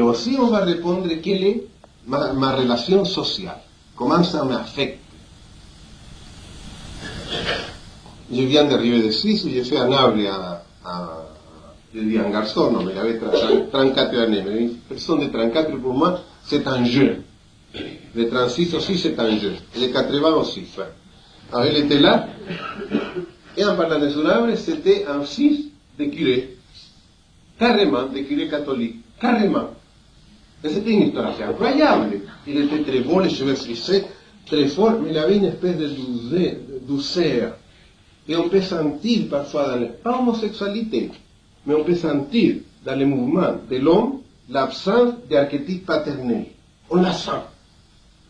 aussi, on va répondre quelle est ma, ma. Comment ça m'affecte. Je viens d'arriver de fait un Naples à, à, je dis un garçon, non, mais il avait 34 années. Mais une personne de 34, pour moi, c'est un jeune. De 36 aussi, c'est un. Et de 80 aussi. Enfin. Alors, il était là, et en parlant de son âme, c'était un fils de curé. Carrément, de curé catholique. Carrément. Et c'était une histoire incroyable. Il était très beau, les cheveux frisés, très fort, mais il avait une espèce de douceur. Et on peut sentir parfois, dans le, pas homosexualité, mais on peut sentir dans les mouvements de l'homme l'absence d'archétype paternel. On la sent.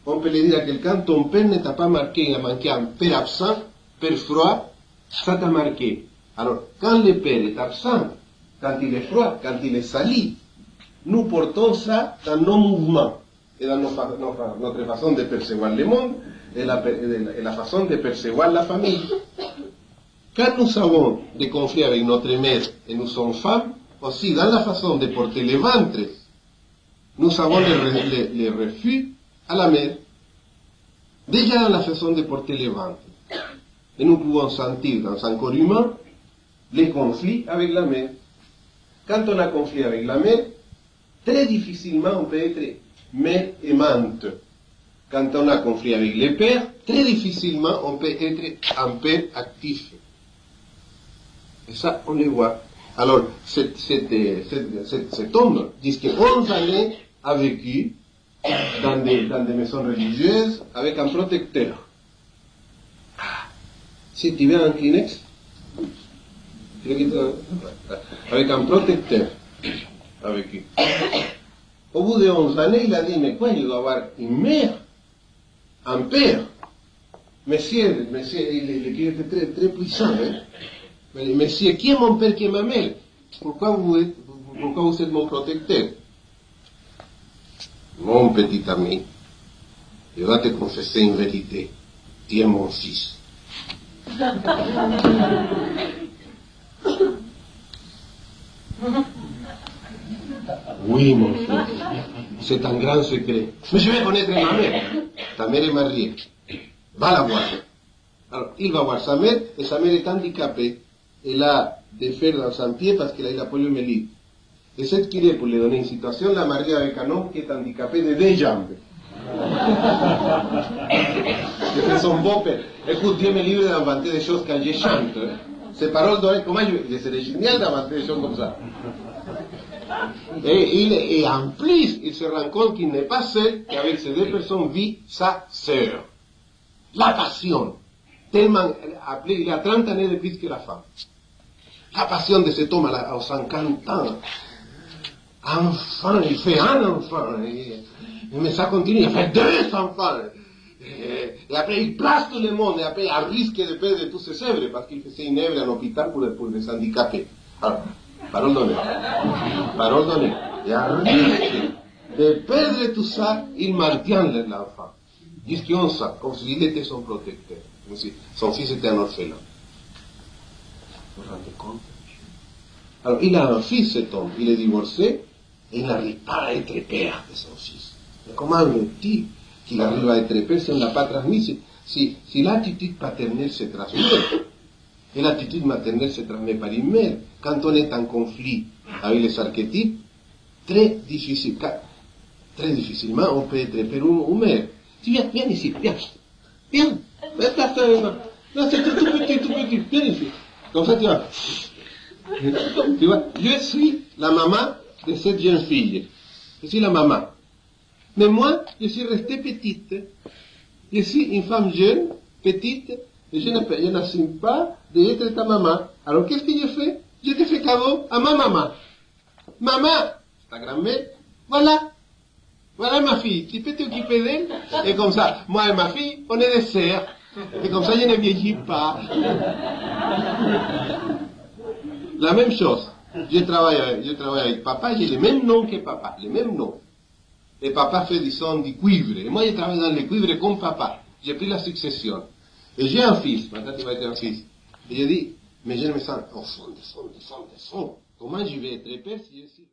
On peut le dire à quelqu'un, ton père ne t'a pas marqué, il a manqué un père absent, père froid, ça t'a marqué. Alors, quand le père est absent, quand il est froid, quand il est sali, nous portons ça dans nos mouvements et dans nos, nos, notre façon de percevoir le monde et la, façon de percevoir la famille. Quand nous avons des conflits avec notre mère et nous sommes femmes, aussi dans la façon de porter le ventre, nous avons les, les, les refus à la mère. Déjà dans la façon de porter le ventre. Et nous pouvons sentir dans un corps humain les conflits avec la mère. Quand on a conflit avec la mère, très difficilement on peut être mère aimante. Quand on a conflit avec les pères, très difficilement on peut être un père actif. Et ça, on le voit. Alors, cet, cet, cet, cet homme dit que 11 années a vécu dans des, maisons religieuses avec un protecteur. Si tu veux un Kleenex, avec un protecteur avec lui. Au bout de 11 années, il a dit, mais quoi, il doit avoir une mère, un père. Monsieur, monsieur, il, était très, très puissant, hein. Monsieur, qui est mon père, qui est ma mère Pourquoi vous êtes, pourquoi vous êtes mon protecteur Mon petit ami, je vais te confesser une vérité. Tu es mon fils. Oui, mon fils. C'est un grand secret. Mais je vais connaître ma mère. Ta mère est mariée. Va la voir. Alors, il va voir sa mère, et sa mère est handicapée. Elle a des fers dans son pied parce qu'elle a la poliomyélite. Et cette curé, pour lui donner une situation, la marie avec un homme qui est handicapé de deux jambes. C'est son beau-père. Écoute, Dieu me livre des choses quand je chante. Comment je, je serais génial d'inventer des choses comme ça. Et, il, et en plus, il se rend compte qu'il n'est pas seul, qu'avec ces deux personnes vit sa sœur. La passion. Tellement, il a 30 années de plus que la femme. La passion de cet homme à 50 ans. Enfant, il fait un enfant. Et, mais ça continue, il fait deux enfants. Et, et, après, il place tout le monde, et après, il risque de faisait une œuvre en donnée. Et à risque de perdre tout ça, il maintient l'enfant. Jusqu'à ça, comme s'il était son protecteur. Comme son fils était. Vous vous rendez compte Alors, il a un fils, homme. Il est divorcé, et il n'arrive de son fils. Type qu'il arrive à être père si on ne l'a transmis Si, si l'attitude paternelle se transmet, et l'attitude maternelle se transmet par une mère, quand on est en conflit avec les archétypes, très difficile, très difficilement on peut être père ou, ou mère. Tu viens, viens ici, viens, viens, viens, là c'est tout petit, tout petit, suis la maman de cette jeune fille. Je suis la maman. Mais moi, je suis restée petite. Je suis une femme jeune, petite, et je n'assume pas d'être ta maman. Alors qu'est-ce que je fais? Je te fais cadeau à ma maman. Maman, ta grand-mère, voilà. Voilà ma fille, tu peux t'occuper d'elle Et comme ça, moi et ma fille, on est des sœurs. Et comme ça, je ne vieillis pas. La même chose. Je travaille, avec, je travaille avec papa, j'ai le même nom que papa, le même nom. Et papa fait, disons, du cuivre. Et moi, je travaille dans le cuivre comme papa. J'ai pris la succession. Et j'ai un fils, maintenant tu vas être un fils. Et je dis, mais je me sens au fond, au fond, au. Comment je vais être père si je suis...